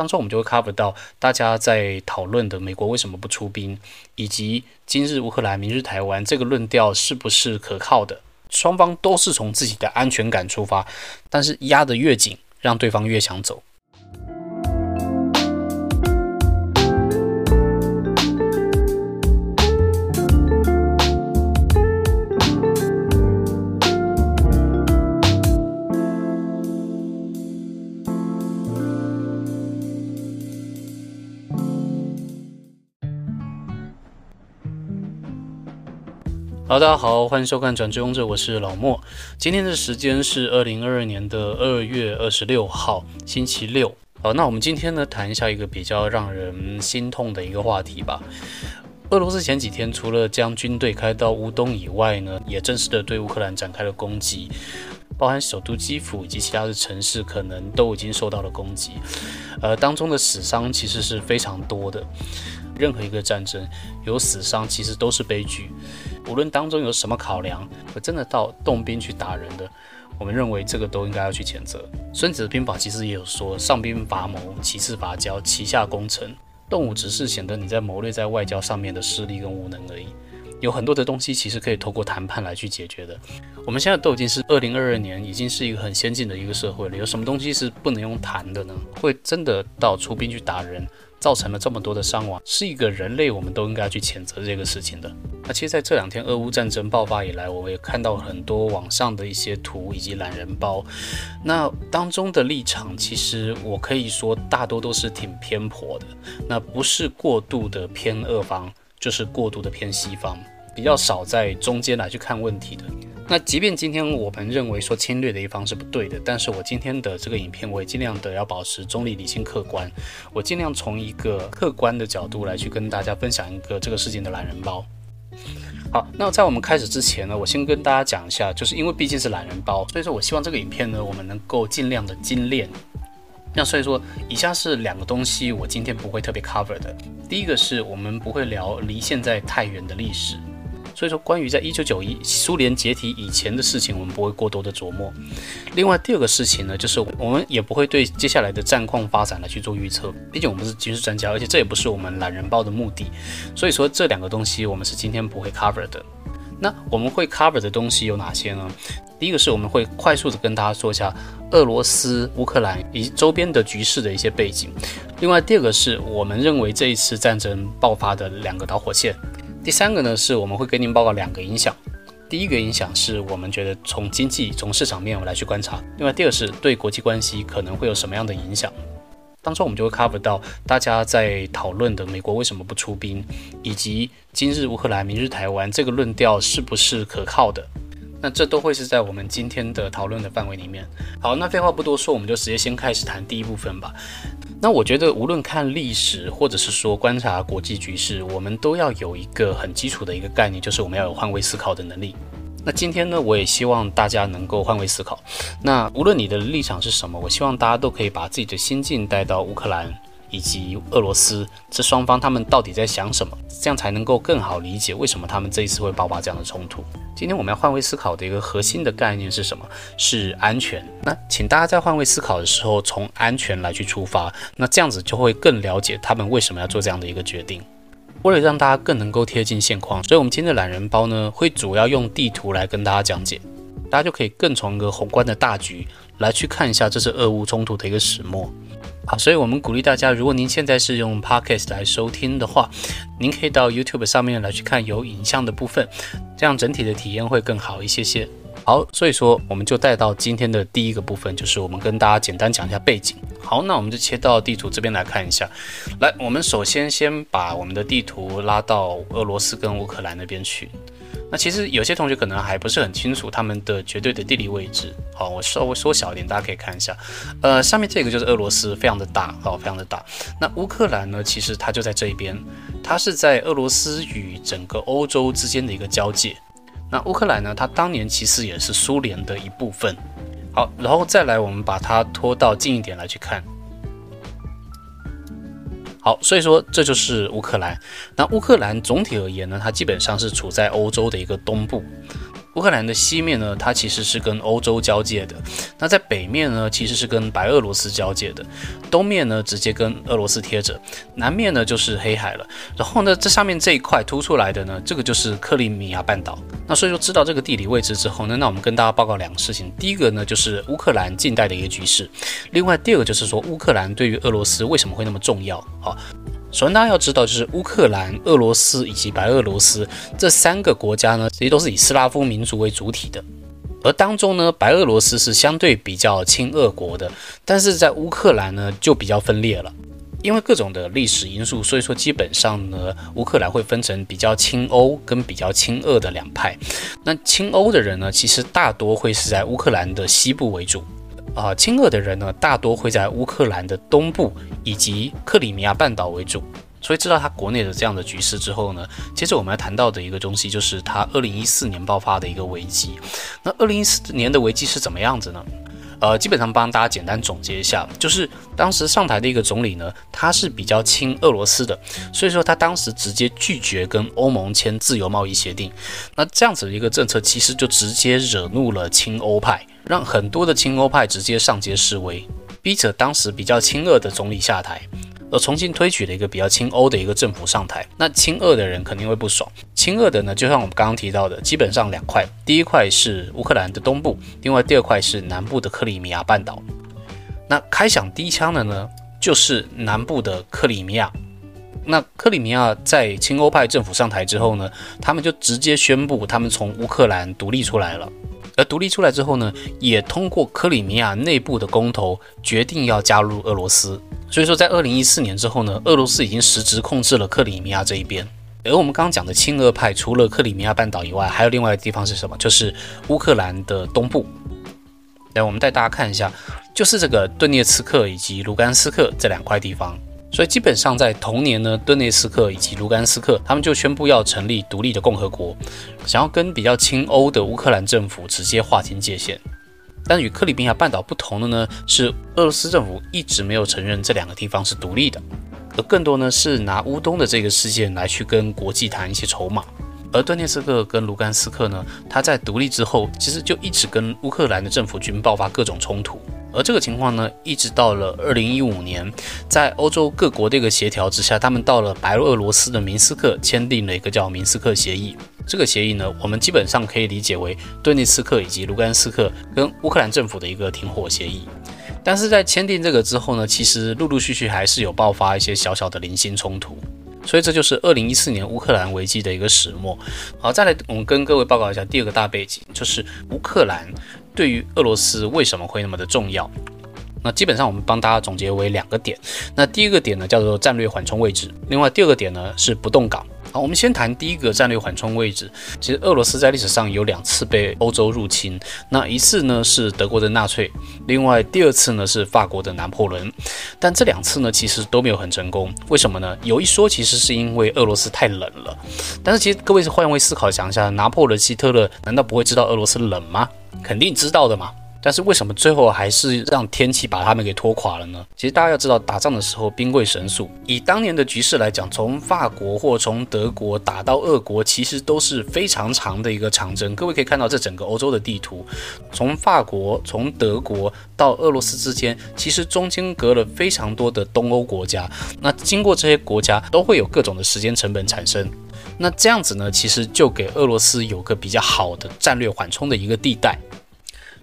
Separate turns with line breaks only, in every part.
当中我们就会 cover 到大家在讨论的美国为什么不出兵，以及今日乌克兰，明日台湾这个论调是不是可靠的？双方都是从自己的安全感出发，但是压得越紧，让对方越想走。好，大家好，欢迎收看《转职勇者》，我是老莫。今天的时间是二零二二年的二月二十六号，星期六。好，那我们今天呢，谈一下一个比较让人心痛的一个话题吧。俄罗斯前几天除了将军队开到乌东以外呢，也正式的对乌克兰展开了攻击，包含首都基辅以及其他的城市，可能都已经受到了攻击。呃，当中的死伤其实是非常多的。任何一个战争有死伤，其实都是悲剧。无论当中有什么考量，我真的到动兵去打人的，我们认为这个都应该要去谴责。孙子的兵法其实也有说：上兵伐谋，其次伐交，其下攻城。动武只是显得你在谋略在外交上面的势力跟无能而已。有很多的东西其实可以透过谈判来去解决的。我们现在都已经是二零二二年，已经是一个很先进的一个社会了。有什么东西是不能用谈的呢？会真的到出兵去打人？造成了这么多的伤亡，是一个人类，我们都应该去谴责这个事情的。那其实，在这两天俄乌战争爆发以来，我们也看到很多网上的一些图以及懒人包，那当中的立场，其实我可以说大多都是挺偏颇的，那不是过度的偏俄方，就是过度的偏西方，比较少在中间来去看问题的。那即便今天我们认为说侵略的一方是不对的，但是我今天的这个影片，我也尽量的要保持中立、理性、客观，我尽量从一个客观的角度来去跟大家分享一个这个事情的懒人包。好，那在我们开始之前呢，我先跟大家讲一下，就是因为毕竟是懒人包，所以说我希望这个影片呢，我们能够尽量的精炼。那所以说，以下是两个东西，我今天不会特别 cover 的。第一个是我们不会聊离现在太远的历史。所以说，关于在一九九一苏联解体以前的事情，我们不会过多的琢磨。另外，第二个事情呢，就是我们也不会对接下来的战况发展来去做预测。毕竟我们是军事专家，而且这也不是我们懒人报的目的。所以说，这两个东西我们是今天不会 cover 的。那我们会 cover 的东西有哪些呢？第一个是我们会快速的跟大家说一下俄罗斯、乌克兰以及周边的局势的一些背景。另外，第二个是我们认为这一次战争爆发的两个导火线。第三个呢，是我们会跟您报告两个影响。第一个影响是我们觉得从经济、从市场面我来去观察。另外，第二是对国际关系可能会有什么样的影响。当中我们就会 cover 到大家在讨论的美国为什么不出兵，以及今日乌克兰、明日台湾这个论调是不是可靠的。那这都会是在我们今天的讨论的范围里面。好，那废话不多说，我们就直接先开始谈第一部分吧。那我觉得，无论看历史，或者是说观察国际局势，我们都要有一个很基础的一个概念，就是我们要有换位思考的能力。那今天呢，我也希望大家能够换位思考。那无论你的立场是什么，我希望大家都可以把自己的心境带到乌克兰。以及俄罗斯这双方，他们到底在想什么？这样才能够更好理解为什么他们这一次会爆发这样的冲突。今天我们要换位思考的一个核心的概念是什么？是安全。那请大家在换位思考的时候，从安全来去出发，那这样子就会更了解他们为什么要做这样的一个决定。为了让大家更能够贴近现况，所以我们今天的懒人包呢，会主要用地图来跟大家讲解，大家就可以更从一个宏观的大局来去看一下这次俄乌冲突的一个始末。好，所以我们鼓励大家，如果您现在是用 Podcast 来收听的话，您可以到 YouTube 上面来去看有影像的部分，这样整体的体验会更好一些些。好，所以说我们就带到今天的第一个部分，就是我们跟大家简单讲一下背景。好，那我们就切到地图这边来看一下。来，我们首先先把我们的地图拉到俄罗斯跟乌克兰那边去。那其实有些同学可能还不是很清楚他们的绝对的地理位置。好，我稍微缩小一点，大家可以看一下。呃，上面这个就是俄罗斯，非常的大，好，非常的大。那乌克兰呢，其实它就在这一边，它是在俄罗斯与整个欧洲之间的一个交界。那乌克兰呢，它当年其实也是苏联的一部分。好，然后再来，我们把它拖到近一点来去看。好，所以说这就是乌克兰。那乌克兰总体而言呢，它基本上是处在欧洲的一个东部。乌克兰的西面呢，它其实是跟欧洲交界的；那在北面呢，其实是跟白俄罗斯交界的；东面呢，直接跟俄罗斯贴着；南面呢，就是黑海了。然后呢，这上面这一块凸出来的呢，这个就是克里米亚半岛。那所以说，知道这个地理位置之后呢，那我们跟大家报告两个事情：第一个呢，就是乌克兰近代的一个局势；另外，第二个就是说，乌克兰对于俄罗斯为什么会那么重要？好。首先，大家要知道，就是乌克兰、俄罗斯以及白俄罗斯这三个国家呢，其实都是以斯拉夫民族为主体的。而当中呢，白俄罗斯是相对比较亲俄国的，但是在乌克兰呢就比较分裂了，因为各种的历史因素，所以说基本上呢，乌克兰会分成比较亲欧跟比较亲俄的两派。那亲欧的人呢，其实大多会是在乌克兰的西部为主。啊，亲俄的人呢，大多会在乌克兰的东部以及克里米亚半岛为主。所以知道他国内的这样的局势之后呢，接着我们要谈到的一个东西，就是他二零一四年爆发的一个危机。那二零一四年的危机是怎么样子呢？呃，基本上帮大家简单总结一下，就是当时上台的一个总理呢，他是比较亲俄罗斯的，所以说他当时直接拒绝跟欧盟签自由贸易协定。那这样子的一个政策，其实就直接惹怒了亲欧派。让很多的亲欧派直接上街示威，逼着当时比较亲俄的总理下台，而重新推举了一个比较亲欧的一个政府上台。那亲俄的人肯定会不爽。亲俄的呢，就像我们刚刚提到的，基本上两块，第一块是乌克兰的东部，另外第二块是南部的克里米亚半岛。那开响第一枪的呢，就是南部的克里米亚。那克里米亚在亲欧派政府上台之后呢，他们就直接宣布他们从乌克兰独立出来了。而独立出来之后呢，也通过克里米亚内部的公投决定要加入俄罗斯。所以说，在二零一四年之后呢，俄罗斯已经实质控制了克里米亚这一边。而我们刚刚讲的亲俄派，除了克里米亚半岛以外，还有另外的地方是什么？就是乌克兰的东部。来，我们带大家看一下，就是这个顿涅茨克以及卢甘斯克这两块地方。所以基本上在同年呢，顿涅斯克以及卢甘斯克，他们就宣布要成立独立的共和国，想要跟比较亲欧的乌克兰政府直接划清界限。但与克里米亚半岛不同的呢，是俄罗斯政府一直没有承认这两个地方是独立的，而更多呢是拿乌东的这个事件来去跟国际谈一些筹码。而顿涅斯克跟卢甘斯克呢，他在独立之后，其实就一直跟乌克兰的政府军爆发各种冲突。而这个情况呢，一直到了二零一五年，在欧洲各国的一个协调之下，他们到了白俄罗斯的明斯克签订了一个叫明斯克协议。这个协议呢，我们基本上可以理解为顿涅茨克以及卢甘斯克跟乌克兰政府的一个停火协议。但是在签订这个之后呢，其实陆陆续续还是有爆发一些小小的零星冲突。所以这就是二零一四年乌克兰危机的一个始末。好，再来我们跟各位报告一下第二个大背景，就是乌克兰。对于俄罗斯为什么会那么的重要？那基本上我们帮大家总结为两个点。那第一个点呢叫做战略缓冲位置，另外第二个点呢是不动港。好，我们先谈第一个战略缓冲位置。其实俄罗斯在历史上有两次被欧洲入侵，那一次呢是德国的纳粹，另外第二次呢是法国的拿破仑。但这两次呢其实都没有很成功。为什么呢？有一说其实是因为俄罗斯太冷了。但是其实各位是换位思考想一下，拿破仑、希特勒难道不会知道俄罗斯冷吗？肯定知道的嘛。但是为什么最后还是让天气把他们给拖垮了呢？其实大家要知道，打仗的时候兵贵神速。以当年的局势来讲，从法国或从德国打到俄国，其实都是非常长的一个长征。各位可以看到这整个欧洲的地图，从法国、从德国到俄罗斯之间，其实中间隔了非常多的东欧国家。那经过这些国家，都会有各种的时间成本产生。那这样子呢，其实就给俄罗斯有个比较好的战略缓冲的一个地带。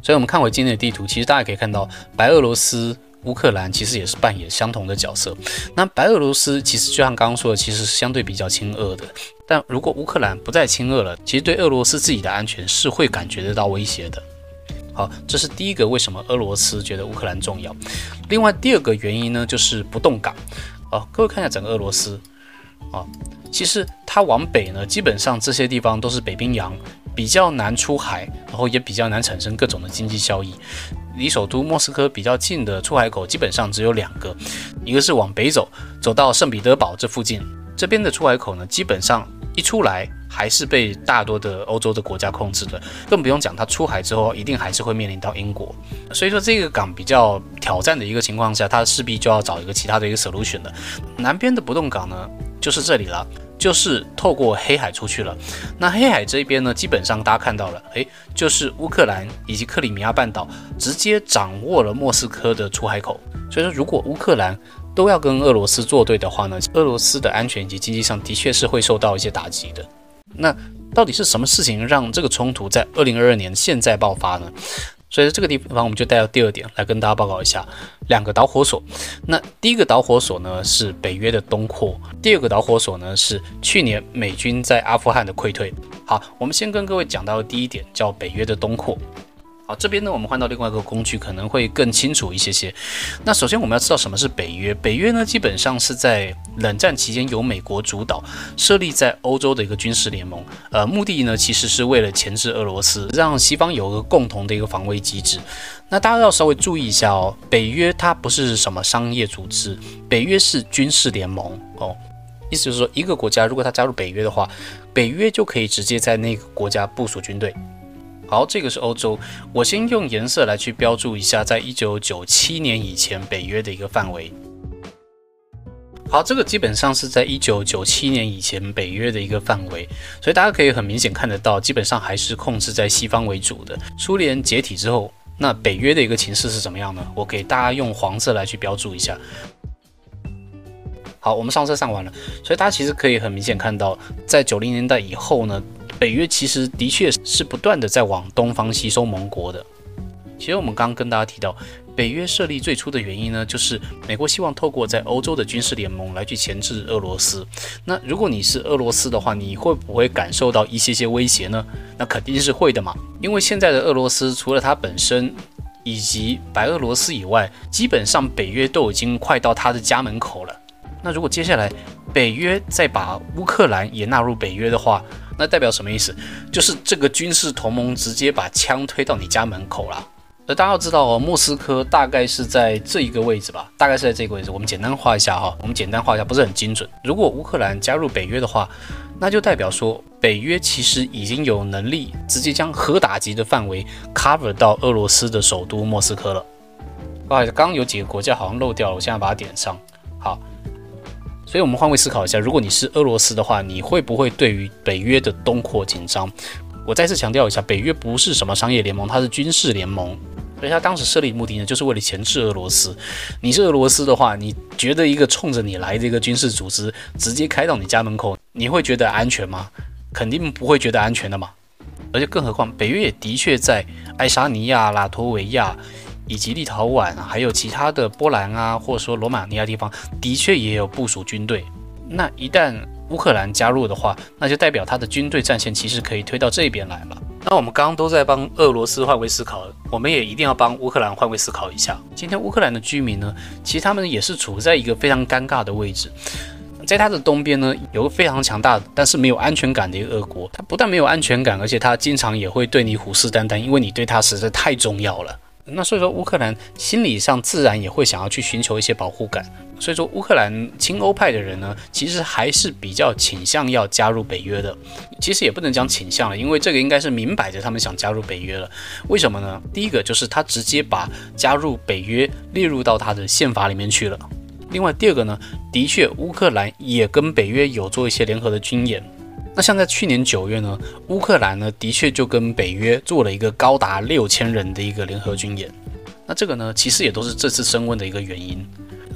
所以，我们看回今天的地图，其实大家可以看到，白俄罗斯、乌克兰其实也是扮演相同的角色。那白俄罗斯其实就像刚刚说的，其实是相对比较亲俄的。但如果乌克兰不再亲俄了，其实对俄罗斯自己的安全是会感觉得到威胁的。好，这是第一个为什么俄罗斯觉得乌克兰重要。另外，第二个原因呢，就是不动港。哦，各位看一下整个俄罗斯，啊，其实它往北呢，基本上这些地方都是北冰洋。比较难出海，然后也比较难产生各种的经济效益。离首都莫斯科比较近的出海口基本上只有两个，一个是往北走，走到圣彼得堡这附近，这边的出海口呢，基本上一出来还是被大多的欧洲的国家控制的，更不用讲它出海之后一定还是会面临到英国。所以说这个港比较挑战的一个情况下，它势必就要找一个其他的一个 solution 了。南边的不动港呢，就是这里了。就是透过黑海出去了。那黑海这边呢，基本上大家看到了，诶，就是乌克兰以及克里米亚半岛直接掌握了莫斯科的出海口。所以说，如果乌克兰都要跟俄罗斯作对的话呢，俄罗斯的安全以及经济上的确是会受到一些打击的。那到底是什么事情让这个冲突在二零二二年现在爆发呢？所以在这个地方我们就带到第二点来跟大家报告一下两个导火索。那第一个导火索呢是北约的东扩，第二个导火索呢是去年美军在阿富汗的溃退。好，我们先跟各位讲到第一点，叫北约的东扩。好，这边呢，我们换到另外一个工具，可能会更清楚一些些。那首先我们要知道什么是北约。北约呢，基本上是在冷战期间由美国主导设立在欧洲的一个军事联盟。呃，目的呢，其实是为了钳制俄罗斯，让西方有个共同的一个防卫机制。那大家要稍微注意一下哦，北约它不是什么商业组织，北约是军事联盟哦。意思就是说，一个国家如果它加入北约的话，北约就可以直接在那个国家部署军队。好，这个是欧洲。我先用颜色来去标注一下，在一九九七年以前北约的一个范围。好，这个基本上是在一九九七年以前北约的一个范围，所以大家可以很明显看得到，基本上还是控制在西方为主的。苏联解体之后，那北约的一个情势是怎么样呢？我给大家用黄色来去标注一下。好，我们上色上完了，所以大家其实可以很明显看到，在九零年代以后呢。北约其实的确是不断的在往东方吸收盟国的。其实我们刚刚跟大家提到，北约设立最初的原因呢，就是美国希望透过在欧洲的军事联盟来去钳制俄罗斯。那如果你是俄罗斯的话，你会不会感受到一些些威胁呢？那肯定是会的嘛，因为现在的俄罗斯除了它本身以及白俄罗斯以外，基本上北约都已经快到它的家门口了。那如果接下来北约再把乌克兰也纳入北约的话，那代表什么意思？就是这个军事同盟直接把枪推到你家门口了。而大家要知道哦，莫斯科大概是在这一个位置吧，大概是在这个位置。我们简单画一下哈，我们简单画一下，不是很精准。如果乌克兰加入北约的话，那就代表说北约其实已经有能力直接将核打击的范围 cover 到俄罗斯的首都莫斯科了。不好意思，刚刚有几个国家好像漏掉了，我现在把它点上。好。所以，我们换位思考一下，如果你是俄罗斯的话，你会不会对于北约的东扩紧张？我再次强调一下，北约不是什么商业联盟，它是军事联盟。所以，它当时设立目的呢，就是为了钳制俄罗斯。你是俄罗斯的话，你觉得一个冲着你来的一个军事组织直接开到你家门口，你会觉得安全吗？肯定不会觉得安全的嘛。而且，更何况北约也的确在爱沙尼亚、拉脱维亚。以及立陶宛，还有其他的波兰啊，或者说罗马尼亚地方，的确也有部署军队。那一旦乌克兰加入的话，那就代表他的军队战线其实可以推到这边来了。那我们刚刚都在帮俄罗斯换位思考，我们也一定要帮乌克兰换位思考一下。今天乌克兰的居民呢，其实他们也是处在一个非常尴尬的位置，在他的东边呢，有个非常强大但是没有安全感的一个俄国。他不但没有安全感，而且他经常也会对你虎视眈眈，因为你对他实在太重要了。那所以说，乌克兰心理上自然也会想要去寻求一些保护感。所以说，乌克兰亲欧派的人呢，其实还是比较倾向要加入北约的。其实也不能讲倾向了，因为这个应该是明摆着他们想加入北约了。为什么呢？第一个就是他直接把加入北约列入到他的宪法里面去了。另外，第二个呢，的确乌克兰也跟北约有做一些联合的军演。那像在去年九月呢，乌克兰呢的确就跟北约做了一个高达六千人的一个联合军演，那这个呢其实也都是这次升温的一个原因。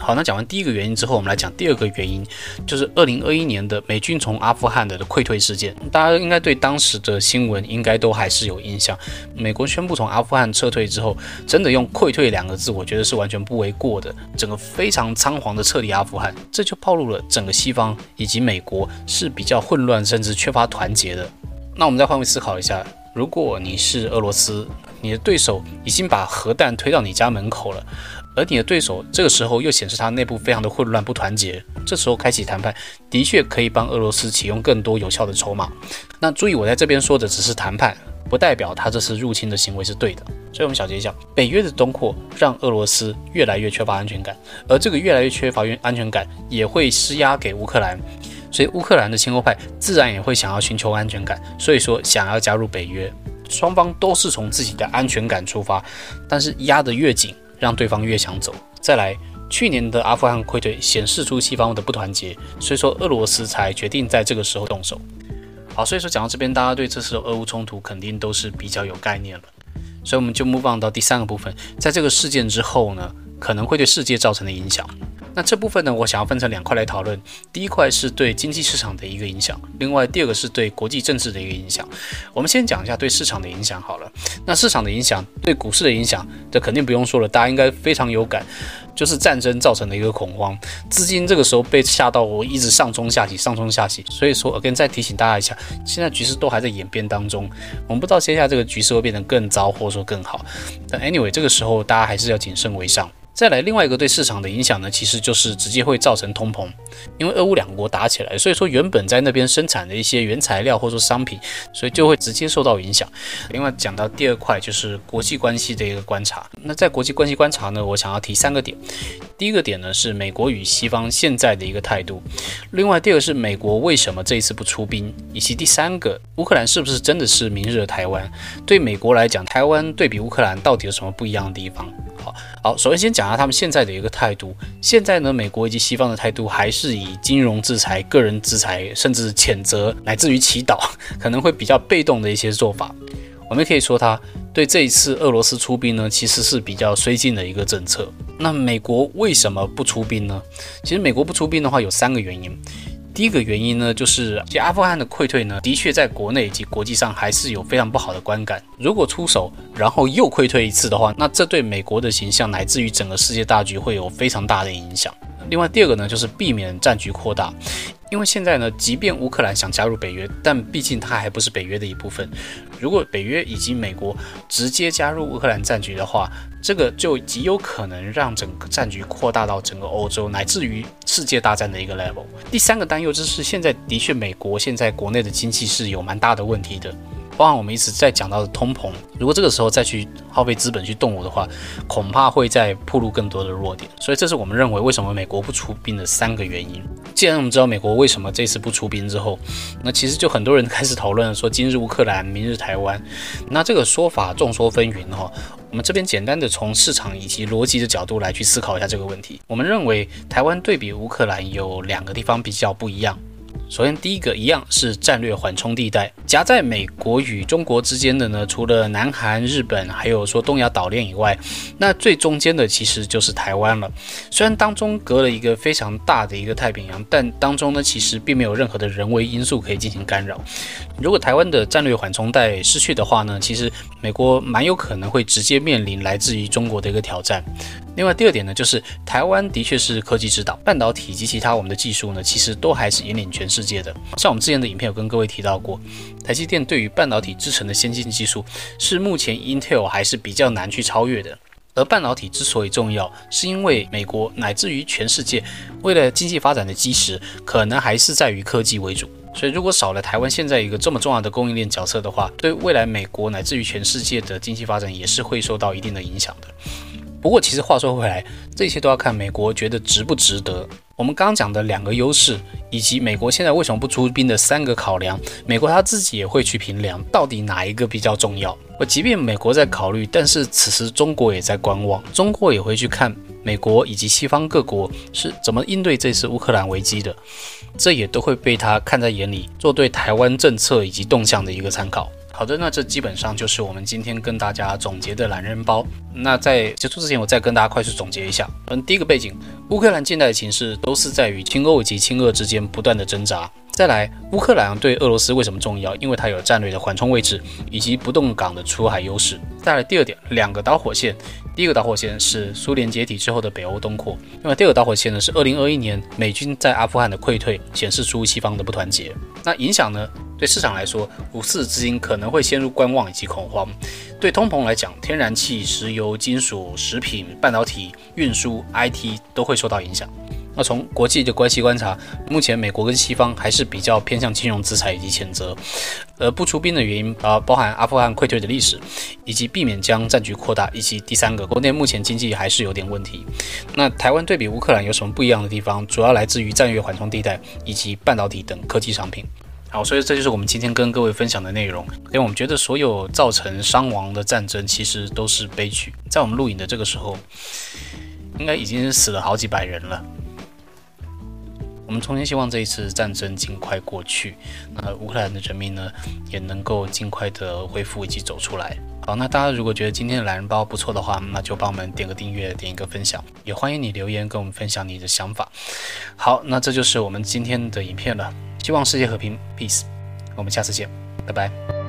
好，那讲完第一个原因之后，我们来讲第二个原因，就是二零二一年的美军从阿富汗的溃退事件。大家应该对当时的新闻应该都还是有印象。美国宣布从阿富汗撤退之后，真的用溃退两个字，我觉得是完全不为过的。整个非常仓皇的撤离阿富汗，这就暴露了整个西方以及美国是比较混乱，甚至缺乏团结的。那我们再换位思考一下，如果你是俄罗斯，你的对手已经把核弹推到你家门口了。而你的对手这个时候又显示他内部非常的混乱不团结，这时候开启谈判的确可以帮俄罗斯启用更多有效的筹码。那注意，我在这边说的只是谈判，不代表他这次入侵的行为是对的。所以，我们小结一下：北约的东扩让俄罗斯越来越缺乏安全感，而这个越来越缺乏安全感也会施压给乌克兰，所以乌克兰的亲欧派自然也会想要寻求安全感，所以说想要加入北约。双方都是从自己的安全感出发，但是压得越紧。让对方越想走。再来，去年的阿富汗溃退显示出西方的不团结，所以说俄罗斯才决定在这个时候动手。好，所以说讲到这边，大家对这次的俄乌冲突肯定都是比较有概念了。所以我们就 move on 到第三个部分，在这个事件之后呢，可能会对世界造成的影响。那这部分呢，我想要分成两块来讨论。第一块是对经济市场的一个影响，另外第二个是对国际政治的一个影响。我们先讲一下对市场的影响好了。那市场的影响对股市的影响，这肯定不用说了，大家应该非常有感，就是战争造成的一个恐慌，资金这个时候被吓到，我一直上冲下洗，上冲下洗。所以说，again 再提醒大家一下，现在局势都还在演变当中，我们不知道接下来这个局势会变得更糟，或者说更好。但 anyway，这个时候大家还是要谨慎为上。再来，另外一个对市场的影响呢，其实就是直接会造成通膨，因为俄乌两国打起来，所以说原本在那边生产的一些原材料或者说商品，所以就会直接受到影响。另外讲到第二块就是国际关系的一个观察，那在国际关系观察呢，我想要提三个点。第一个点呢是美国与西方现在的一个态度，另外第二个是美国为什么这一次不出兵，以及第三个乌克兰是不是真的是明日的台湾？对美国来讲，台湾对比乌克兰到底有什么不一样的地方？好好，首先先讲下他们现在的一个态度。现在呢，美国以及西方的态度还是以金融制裁、个人制裁，甚至谴责，乃至于祈祷，可能会比较被动的一些做法。我们可以说，他对这一次俄罗斯出兵呢，其实是比较绥靖的一个政策。那美国为什么不出兵呢？其实美国不出兵的话，有三个原因。第一个原因呢，就是其阿富汗的溃退呢，的确在国内以及国际上还是有非常不好的观感。如果出手，然后又溃退一次的话，那这对美国的形象乃至于整个世界大局会有非常大的影响。另外，第二个呢，就是避免战局扩大。因为现在呢，即便乌克兰想加入北约，但毕竟它还不是北约的一部分。如果北约以及美国直接加入乌克兰战局的话，这个就极有可能让整个战局扩大到整个欧洲，乃至于世界大战的一个 level。第三个担忧就是现在的确美国现在国内的经济是有蛮大的问题的。包含我们一直在讲到的通膨，如果这个时候再去耗费资本去动武的话，恐怕会再暴露更多的弱点。所以这是我们认为为什么美国不出兵的三个原因。既然我们知道美国为什么这次不出兵之后，那其实就很多人开始讨论说今日乌克兰，明日台湾。那这个说法众说纷纭哈。我们这边简单的从市场以及逻辑的角度来去思考一下这个问题。我们认为台湾对比乌克兰有两个地方比较不一样。首先，第一个一样是战略缓冲地带，夹在美国与中国之间的呢，除了南韩、日本，还有说东亚岛链以外，那最中间的其实就是台湾了。虽然当中隔了一个非常大的一个太平洋，但当中呢，其实并没有任何的人为因素可以进行干扰。如果台湾的战略缓冲带失去的话呢，其实美国蛮有可能会直接面临来自于中国的一个挑战。另外第二点呢，就是台湾的确是科技之岛，半导体及其他我们的技术呢，其实都还是引领全世界的。像我们之前的影片有跟各位提到过，台积电对于半导体制成的先进技术，是目前 Intel 还是比较难去超越的。而半导体之所以重要，是因为美国乃至于全世界为了经济发展的基石，可能还是在于科技为主。所以如果少了台湾现在一个这么重要的供应链角色的话，对未来美国乃至于全世界的经济发展也是会受到一定的影响的。不过，其实话说回来，这些都要看美国觉得值不值得。我们刚讲的两个优势，以及美国现在为什么不出兵的三个考量，美国他自己也会去评量，到底哪一个比较重要。而即便美国在考虑，但是此时中国也在观望，中国也会去看美国以及西方各国是怎么应对这次乌克兰危机的，这也都会被他看在眼里，做对台湾政策以及动向的一个参考。好的，那这基本上就是我们今天跟大家总结的懒人包。那在结束之前，我再跟大家快速总结一下。嗯，第一个背景，乌克兰近代的情势都是在与亲欧以及亲俄之间不断的挣扎。再来，乌克兰对俄罗斯为什么重要？因为它有战略的缓冲位置以及不动港的出海优势。再来第二点，两个导火线。第一个导火线是苏联解体之后的北欧东扩，那么第二个导火线呢是二零二一年美军在阿富汗的溃退，显示出西方的不团结。那影响呢？对市场来说，股市资金可能会陷入观望以及恐慌；对通膨来讲，天然气、石油、金属、食品、半导体、运输、IT 都会受到影响。那从国际的关系观察，目前美国跟西方还是比较偏向金融制裁以及谴责，而不出兵的原因啊，包含阿富汗溃退的历史，以及避免将战局扩大，以及第三个，国内目前经济还是有点问题。那台湾对比乌克兰有什么不一样的地方？主要来自于战略缓冲地带以及半导体等科技商品。好，所以这就是我们今天跟各位分享的内容。因为我们觉得所有造成伤亡的战争其实都是悲剧。在我们录影的这个时候。应应该已经死了好几百人了。我们衷心希望这一次战争尽快过去，那乌克兰的人民呢也能够尽快的恢复以及走出来。好，那大家如果觉得今天的懒人包不错的话，那就帮我们点个订阅，点一个分享，也欢迎你留言跟我们分享你的想法。好，那这就是我们今天的影片了，希望世界和平，peace。我们下次见，拜拜。